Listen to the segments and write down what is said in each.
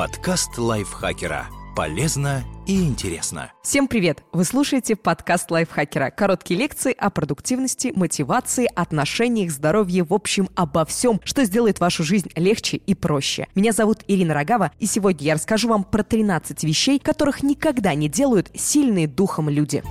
Подкаст лайфхакера. Полезно и интересно. Всем привет! Вы слушаете подкаст лайфхакера. Короткие лекции о продуктивности, мотивации, отношениях, здоровье, в общем, обо всем, что сделает вашу жизнь легче и проще. Меня зовут Ирина Рогава, и сегодня я расскажу вам про 13 вещей, которых никогда не делают сильные духом люди.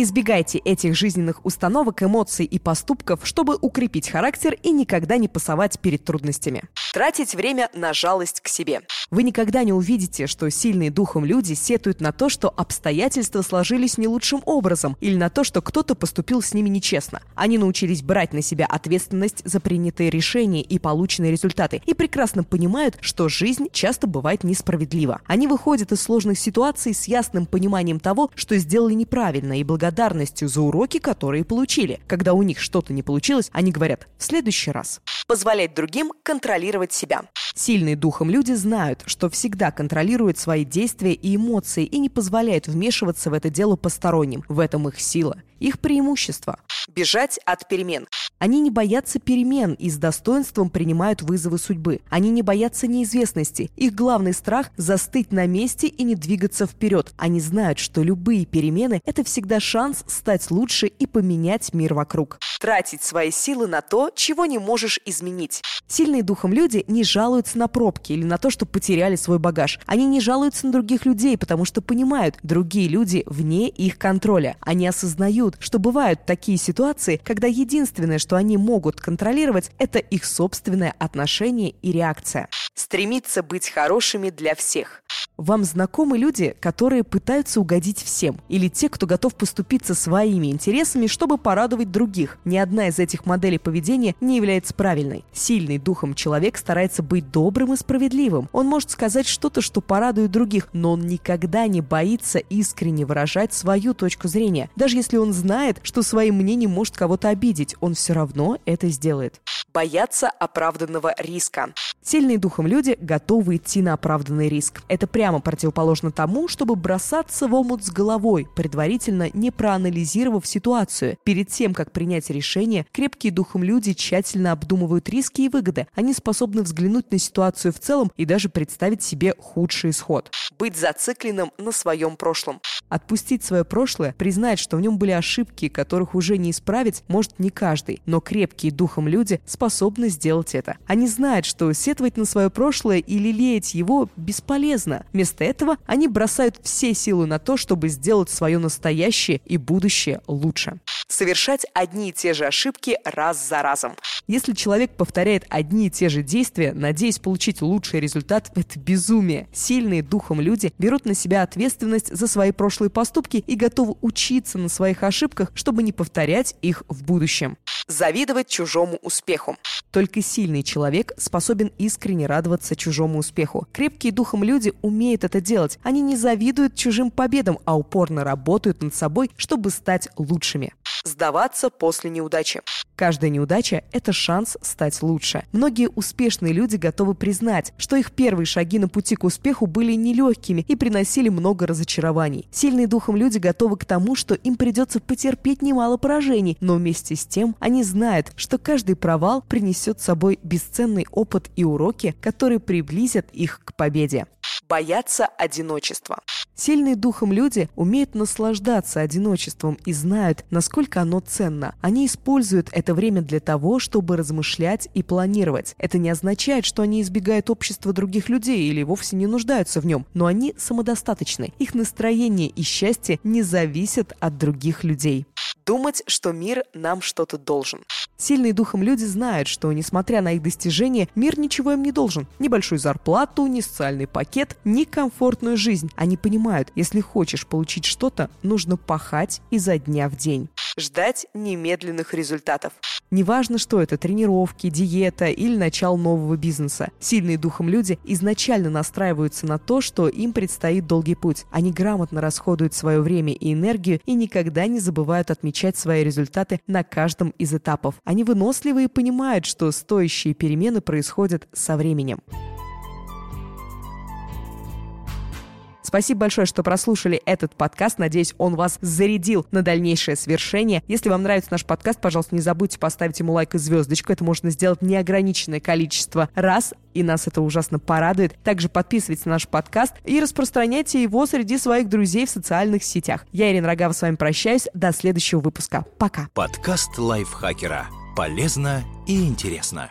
Избегайте этих жизненных установок, эмоций и поступков, чтобы укрепить характер и никогда не пасовать перед трудностями. Тратить время на жалость к себе. Вы никогда не увидите, что сильные духом люди сетуют на то, что обстоятельства сложились не лучшим образом или на то, что кто-то поступил с ними нечестно. Они научились брать на себя ответственность за принятые решения и полученные результаты и прекрасно понимают, что жизнь часто бывает несправедлива. Они выходят из сложных ситуаций с ясным пониманием того, что сделали неправильно и благодарностью за уроки, которые получили. Когда у них что-то не получилось, они говорят «в следующий раз». Позволять другим контролировать себя. Сильные духом люди знают, что всегда контролируют свои действия и эмоции и не позволяют вмешиваться в это дело посторонним. В этом их сила, их преимущество. Бежать от перемен. Они не боятся перемен и с достоинством принимают вызовы судьбы. Они не боятся неизвестности. Их главный страх – застыть на месте и не двигаться вперед. Они знают, что любые перемены – это всегда шанс стать лучше и поменять мир вокруг. Тратить свои силы на то, чего не можешь изменить. Сильные духом люди не жалуются на пробки или на то, что потеряли свой багаж. Они не жалуются на других людей, потому что понимают, другие люди вне их контроля. Они осознают, что бывают такие ситуации, когда единственное, что они могут контролировать, это их собственное отношение и реакция. Стремиться быть хорошими для всех. Вам знакомы люди, которые пытаются угодить всем, или те, кто готов поступиться своими интересами, чтобы порадовать других. Ни одна из этих моделей поведения не является правильной. Сильный духом человек старается быть добрым и справедливым. Он может сказать что-то, что порадует других, но он никогда не боится искренне выражать свою точку зрения. Даже если он знает, что своим мнением может кого-то обидеть, он все равно это сделает. Бояться оправданного риска. Сильные духом люди готовы идти на оправданный риск. Это прямо противоположно тому, чтобы бросаться в омут с головой, предварительно не проанализировав ситуацию. Перед тем, как принять решение, крепкие духом люди тщательно обдумывают риски и выгоды. Они способны взглянуть на ситуацию в целом и даже представить себе худший исход. Быть зацикленным на своем прошлом. Отпустить свое прошлое, признать, что в нем были ошибки, которых уже не исправить, может не каждый, но крепкие духом люди способны сделать это. Они знают, что сетовать на свое прошлое и лелеять его бесполезно. Вместо этого они бросают все силы на то, чтобы сделать свое настоящее и будущее лучше. Совершать одни и те же ошибки раз за разом. Если человек повторяет одни и те же действия, надеясь получить лучший результат, это безумие. Сильные духом люди берут на себя ответственность за свои прошлые поступки и готовы учиться на своих ошибках, чтобы не повторять их в будущем. Завидовать чужому успеху. Только сильный человек способен искренне радоваться чужому успеху. Крепкие духом люди умеют это делать. Они не завидуют чужим победам, а упорно работают над собой, чтобы стать лучшими. Сдаваться после неудачи. Каждая неудача – это шанс стать лучше. Многие успешные люди готовы признать, что их первые шаги на пути к успеху были нелегкими и приносили много разочарований. Сильные духом люди готовы к тому, что им придется потерпеть немало поражений, но вместе с тем они знают, что каждый провал принесет с собой бесценный опыт и уроки, которые приблизят их к победе боятся одиночества. Сильные духом люди умеют наслаждаться одиночеством и знают, насколько оно ценно. Они используют это время для того, чтобы размышлять и планировать. Это не означает, что они избегают общества других людей или вовсе не нуждаются в нем, но они самодостаточны. Их настроение и счастье не зависят от других людей. Думать, что мир нам что-то должен. Сильные духом люди знают, что, несмотря на их достижения, мир ничего им не должен. Ни большую зарплату, ни социальный пакет, ни комфортную жизнь. Они понимают, если хочешь получить что-то, нужно пахать изо дня в день. Ждать немедленных результатов. Неважно, что это – тренировки, диета или начало нового бизнеса. Сильные духом люди изначально настраиваются на то, что им предстоит долгий путь. Они грамотно расходуют свое время и энергию и никогда не забывают отмечать свои результаты на каждом из этапов. Они выносливы и понимают, что стоящие перемены происходят со временем. Спасибо большое, что прослушали этот подкаст. Надеюсь, он вас зарядил на дальнейшее свершение. Если вам нравится наш подкаст, пожалуйста, не забудьте поставить ему лайк и звездочку. Это можно сделать неограниченное количество раз, и нас это ужасно порадует. Также подписывайтесь на наш подкаст и распространяйте его среди своих друзей в социальных сетях. Я, Ирина Рогава, с вами прощаюсь. До следующего выпуска. Пока. Подкаст лайфхакера. Полезно и интересно.